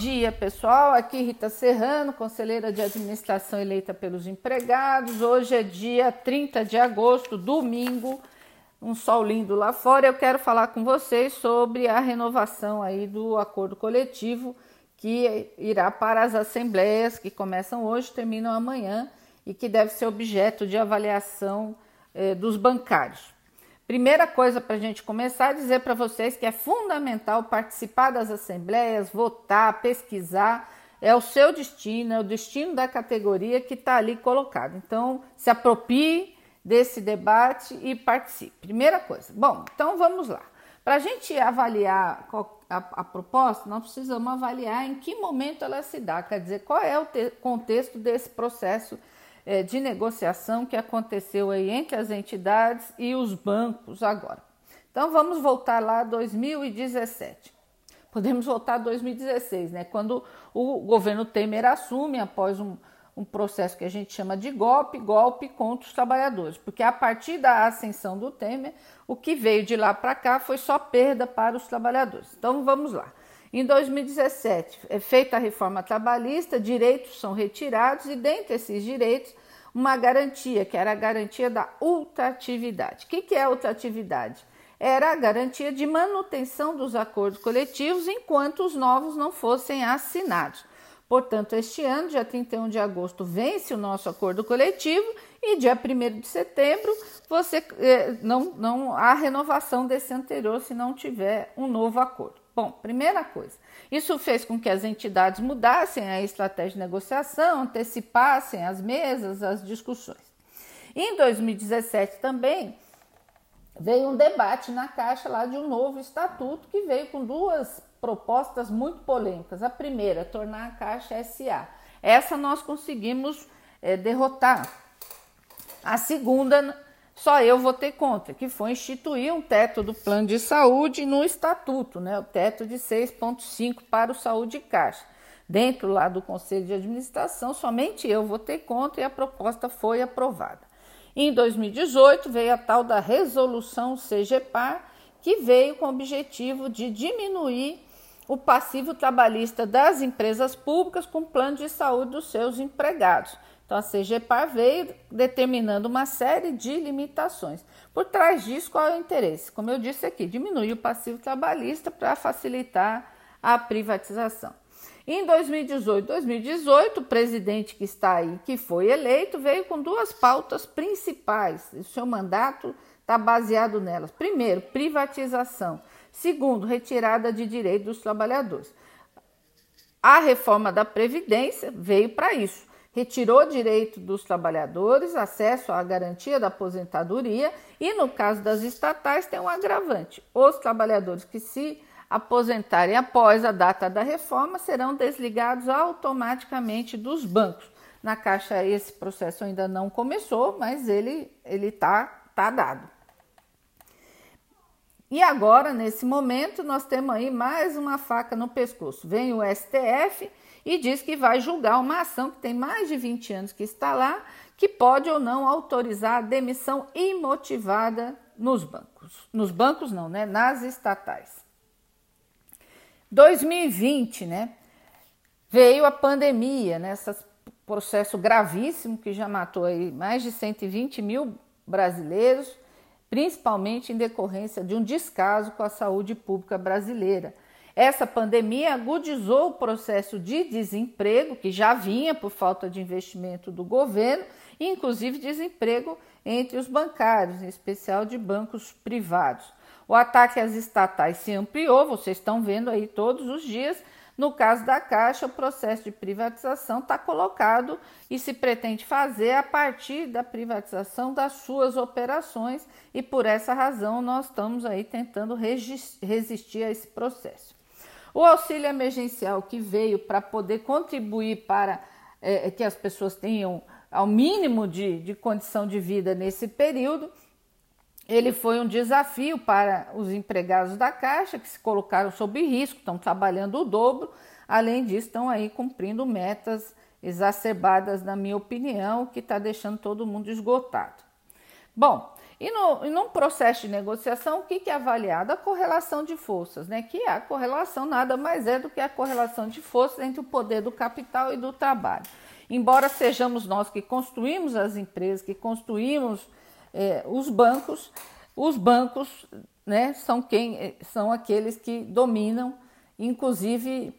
dia, pessoal. Aqui Rita Serrano, conselheira de administração eleita pelos empregados. Hoje é dia 30 de agosto, domingo, um sol lindo lá fora. Eu quero falar com vocês sobre a renovação aí do acordo coletivo que irá para as assembleias que começam hoje, terminam amanhã e que deve ser objeto de avaliação eh, dos bancários. Primeira coisa para a gente começar a dizer para vocês que é fundamental participar das assembleias, votar, pesquisar. É o seu destino, é o destino da categoria que está ali colocado. Então, se aproprie desse debate e participe. Primeira coisa. Bom, então vamos lá. Para a gente avaliar a, a, proposta, nós precisamos avaliar em que momento ela se dá, quer dizer, qual é o contexto desse processo de negociação que aconteceu aí entre as entidades e os bancos agora. Então vamos voltar lá a 2017. Podemos voltar a 2016, né? Quando o governo Temer assume após um, um processo que a gente chama de golpe, golpe contra os trabalhadores, porque a partir da ascensão do Temer, o que veio de lá para cá foi só perda para os trabalhadores. Então vamos lá. Em 2017, é feita a reforma trabalhista, direitos são retirados e, dentre esses direitos, uma garantia, que era a garantia da ultratividade. O que, que é ultratividade? Era a garantia de manutenção dos acordos coletivos enquanto os novos não fossem assinados. Portanto, este ano, dia 31 de agosto, vence o nosso acordo coletivo e dia 1 de setembro você eh, não, não há renovação desse anterior se não tiver um novo acordo. Bom, primeira coisa, isso fez com que as entidades mudassem a estratégia de negociação, antecipassem as mesas, as discussões. Em 2017 também veio um debate na Caixa lá de um novo estatuto que veio com duas propostas muito polêmicas. A primeira, tornar a Caixa SA. Essa nós conseguimos é, derrotar. A segunda, só eu votei contra, que foi instituir um teto do plano de saúde no estatuto, né, o teto de 6,5 para o saúde caixa. Dentro lá do conselho de administração, somente eu votei contra e a proposta foi aprovada. Em 2018 veio a tal da resolução CGPAR, que veio com o objetivo de diminuir o passivo trabalhista das empresas públicas com plano de saúde dos seus empregados. Então, a CGPAR veio determinando uma série de limitações. Por trás disso, qual é o interesse? Como eu disse aqui, diminuir o passivo trabalhista para facilitar a privatização. Em 2018, 2018, o presidente que está aí, que foi eleito, veio com duas pautas principais. O seu mandato está baseado nelas. Primeiro, privatização. Segundo, retirada de direitos dos trabalhadores. A reforma da Previdência veio para isso retirou direito dos trabalhadores, acesso à garantia da aposentadoria e, no caso das estatais, tem um agravante: os trabalhadores que se aposentarem após a data da reforma serão desligados automaticamente dos bancos. Na Caixa esse processo ainda não começou, mas ele está tá dado. E agora, nesse momento, nós temos aí mais uma faca no pescoço. Vem o STF e diz que vai julgar uma ação que tem mais de 20 anos que está lá, que pode ou não autorizar a demissão imotivada nos bancos. Nos bancos não, né? Nas estatais. 2020, né? Veio a pandemia, né? Esse processo gravíssimo que já matou aí mais de 120 mil brasileiros principalmente em decorrência de um descaso com a saúde pública brasileira. Essa pandemia agudizou o processo de desemprego, que já vinha por falta de investimento do governo, inclusive desemprego entre os bancários, em especial de bancos privados. O ataque às estatais se ampliou, vocês estão vendo aí todos os dias, no caso da Caixa, o processo de privatização está colocado e se pretende fazer a partir da privatização das suas operações, e por essa razão nós estamos aí tentando resistir a esse processo. O auxílio emergencial que veio para poder contribuir para é, que as pessoas tenham ao mínimo de, de condição de vida nesse período, ele foi um desafio para os empregados da Caixa, que se colocaram sob risco, estão trabalhando o dobro, além disso, estão aí cumprindo metas exacerbadas, na minha opinião, que está deixando todo mundo esgotado. Bom, E, no, num processo de negociação, o que, que é avaliado? A correlação de forças, né? que é a correlação nada mais é do que a correlação de forças entre o poder do capital e do trabalho. Embora sejamos nós que construímos as empresas, que construímos é, os bancos, os bancos né, são, quem, são aqueles que dominam, inclusive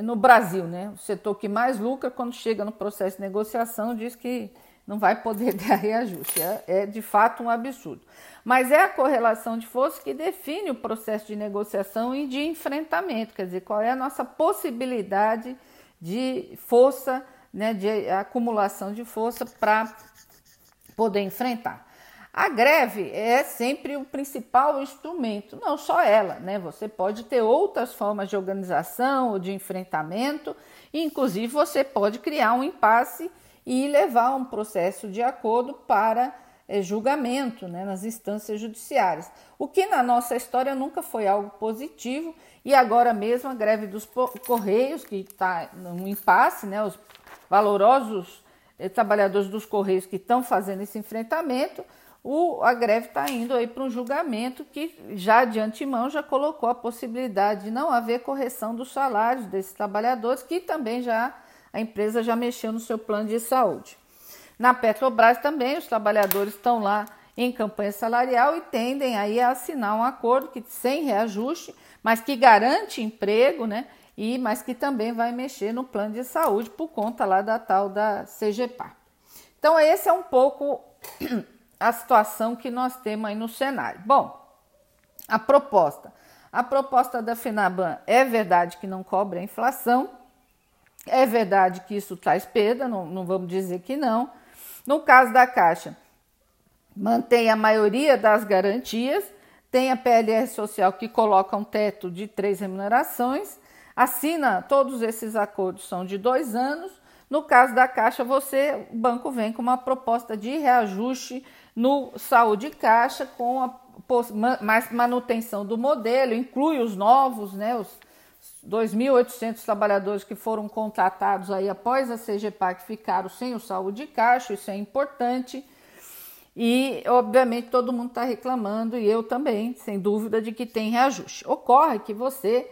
no Brasil, né? O setor que mais lucra quando chega no processo de negociação diz que não vai poder dar reajuste. É, é, de fato um absurdo. Mas é a correlação de forças que define o processo de negociação e de enfrentamento, quer dizer, qual é a nossa possibilidade de força, né, de acumulação de força para poder enfrentar. A greve é sempre o principal instrumento, não só ela, né? Você pode ter outras formas de organização ou de enfrentamento, inclusive você pode criar um impasse e levar um processo de acordo para é, julgamento né, nas instâncias judiciárias. O que na nossa história nunca foi algo positivo e agora mesmo a greve dos Correios, que está num impasse, né, os valorosos eh, trabalhadores dos Correios que estão fazendo esse enfrentamento, o, a greve está indo aí para um julgamento que já de antemão já colocou a possibilidade de não haver correção dos salários desses trabalhadores, que também já a empresa já mexeu no seu plano de saúde. Na Petrobras também, os trabalhadores estão lá em campanha salarial e tendem aí a assinar um acordo que sem reajuste, mas que garante emprego, né? E mas que também vai mexer no plano de saúde por conta lá da tal da CGPAR. Então esse é um pouco a situação que nós temos aí no cenário. Bom, a proposta. A proposta da FENABAN é verdade que não cobre a inflação, é verdade que isso traz perda, não, não vamos dizer que não. No caso da Caixa, mantém a maioria das garantias, tem a PLR social que coloca um teto de três remunerações, assina todos esses acordos são de dois anos. No caso da Caixa, você, o banco vem com uma proposta de reajuste no saúde caixa com a mais manutenção do modelo, inclui os novos, né, os 2.800 trabalhadores que foram contratados aí após a CGPAC ficaram sem o saúde caixa, isso é importante. E, obviamente, todo mundo está reclamando, e eu também, sem dúvida, de que tem reajuste. Ocorre que você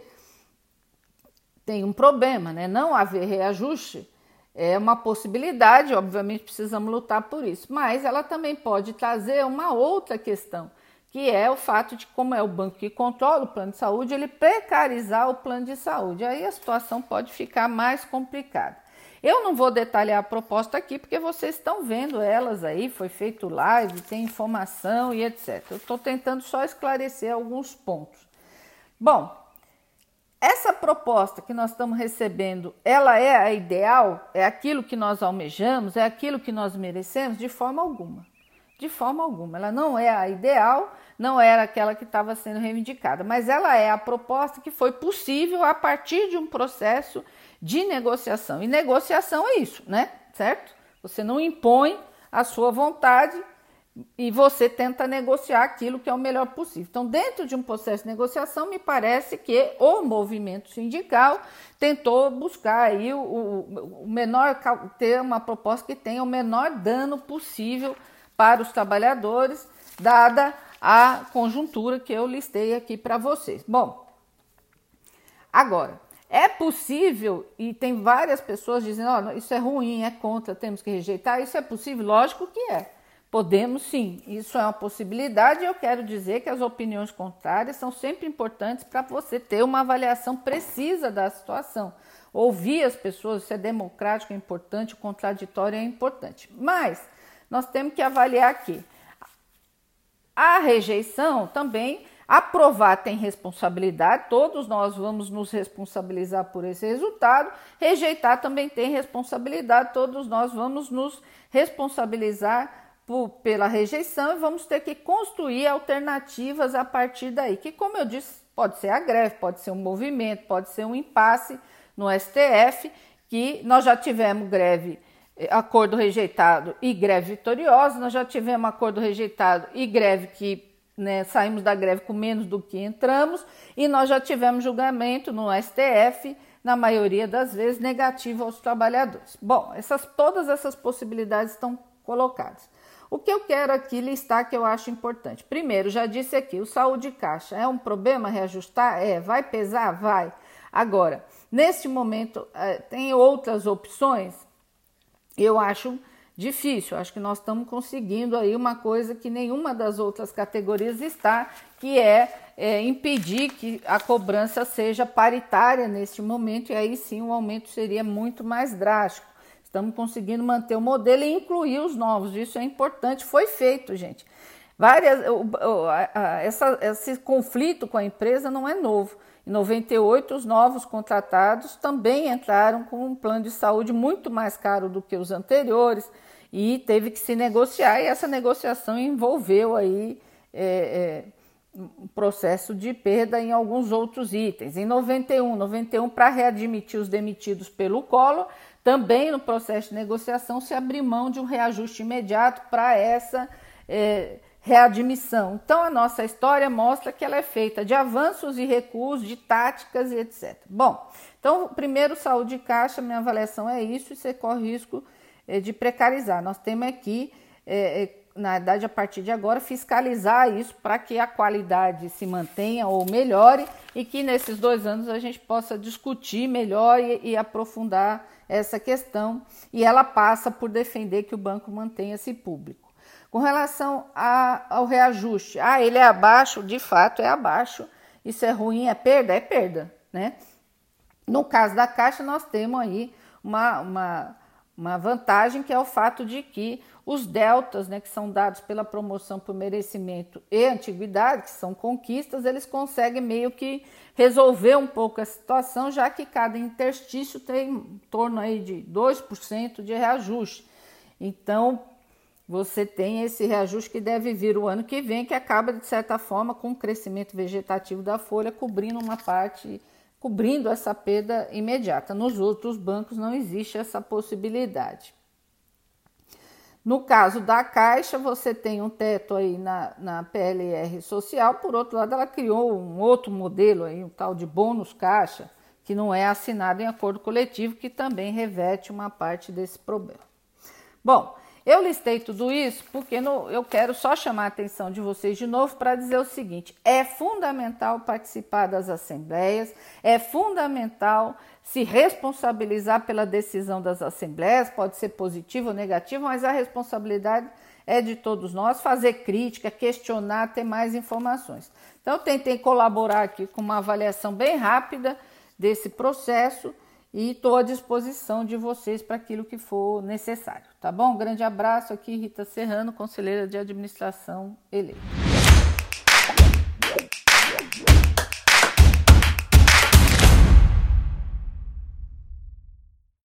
tem um problema, né? Não haver reajuste é uma possibilidade, obviamente precisamos lutar por isso, mas ela também pode trazer uma outra questão que é o fato de como é o banco que controla o plano de saúde, ele precarizar o plano de saúde. Aí a situação pode ficar mais complicada. Eu não vou detalhar a proposta aqui porque vocês estão vendo elas aí, foi feito live, tem informação e etc. Eu estou tentando só esclarecer alguns pontos. Bom, essa proposta que nós estamos recebendo, ela é a ideal? É aquilo que nós almejamos? É aquilo que nós merecemos? De forma alguma. De forma alguma. Ela não é a ideal, não era aquela que estava sendo reivindicada, mas ela é a proposta que foi possível a partir de um processo de negociação. E negociação é isso, né? Certo? Você não impõe a sua vontade e você tenta negociar aquilo que é o melhor possível. Então, dentro de um processo de negociação, me parece que o movimento sindical tentou buscar aí o, o, menor ter uma proposta que tenha o menor dano possível para os trabalhadores, dada a conjuntura que eu listei aqui para vocês. Bom, agora, é possível, e tem várias pessoas dizendo: oh, isso é ruim, é contra, temos que rejeitar. Isso é possível? Lógico que é. Podemos sim, isso é uma possibilidade. Eu quero dizer que as opiniões contrárias são sempre importantes para você ter uma avaliação precisa da situação. Ouvir as pessoas, isso é democrático, é importante, o contraditório é importante. Mas nós temos que avaliar que a rejeição também, aprovar tem responsabilidade, todos nós vamos nos responsabilizar por esse resultado, rejeitar também tem responsabilidade, todos nós vamos nos responsabilizar por, pela rejeição e vamos ter que construir alternativas a partir daí, que como eu disse, pode ser a greve, pode ser um movimento, pode ser um impasse no STF, que nós já tivemos greve acordo rejeitado e greve vitoriosa, nós já tivemos acordo rejeitado e greve que né, saímos da greve com menos do que entramos, e nós já tivemos julgamento no STF, na maioria das vezes, negativo aos trabalhadores. Bom, essas, todas essas possibilidades estão colocadas. O que eu quero aqui listar que eu acho importante. Primeiro, já disse aqui, o saúde caixa é um problema reajustar? É, vai pesar? Vai. Agora, neste momento, é, tem outras opções? Eu acho difícil. Acho que nós estamos conseguindo aí uma coisa que nenhuma das outras categorias está, que é, é, impedir que a cobrança seja paritária neste momento, e aí sim o aumento seria muito mais drástico. Estamos conseguindo manter o modelo e incluir os novos. Isso é importante. Foi feito, gente. Várias, essa, esse conflito com a empresa não é novo. Em 98, os novos contratados também entraram com um plano de saúde muito mais caro do que os anteriores e teve que se negociar. E essa negociação envolveu aí é, é, um processo de perda em alguns outros itens. Em 91, 91 para readmitir os demitidos pelo Collor, também no processo de negociação se abriu mão de um reajuste imediato para essa é, readmissão. Então a nossa história mostra que ela é feita de avanços e recuos, de táticas e etc. Bom, então primeiro saúde de caixa, minha avaliação é isso e você corre risco é, de precarizar. Nós temos aqui, é, na verdade, a partir de agora, fiscalizar isso para que a qualidade se mantenha ou melhore e que nesses dois anos a gente possa discutir melhor e, e aprofundar essa questão e ela passa por defender que o banco mantenha-se público. Com relação a, ao reajuste, ah, ele é abaixo, de fato é abaixo, isso é ruim, é perda? É perda, né? No caso da Caixa, nós temos aí uma, uma, uma vantagem que é o fato de que os deltas, né, que são dados pela promoção por merecimento e antiguidade, que são conquistas, eles conseguem meio que resolver um pouco a situação, já que cada interstício tem em torno aí de 2% de reajuste. Então, você tem esse reajuste que deve vir o ano que vem, que acaba, de certa forma, com o crescimento vegetativo da folha, cobrindo uma parte, cobrindo essa perda imediata. Nos outros bancos não existe essa possibilidade. No caso da Caixa, você tem um teto aí na, na PLR social, por outro lado, ela criou um outro modelo aí, um tal de bônus Caixa, que não é assinado em acordo coletivo, que também reverte uma parte desse problema. Bom, eu listei tudo isso porque no, eu quero só chamar a atenção de vocês de novo para dizer o seguinte: é fundamental participar das assembleias, é fundamental se responsabilizar pela decisão das assembleias, pode ser positiva ou negativa, mas a responsabilidade é de todos nós fazer crítica, questionar, ter mais informações. Então, tentei colaborar aqui com uma avaliação bem rápida desse processo e estou à disposição de vocês para aquilo que for necessário, tá bom? Grande abraço aqui, Rita Serrano, conselheira de administração eleita.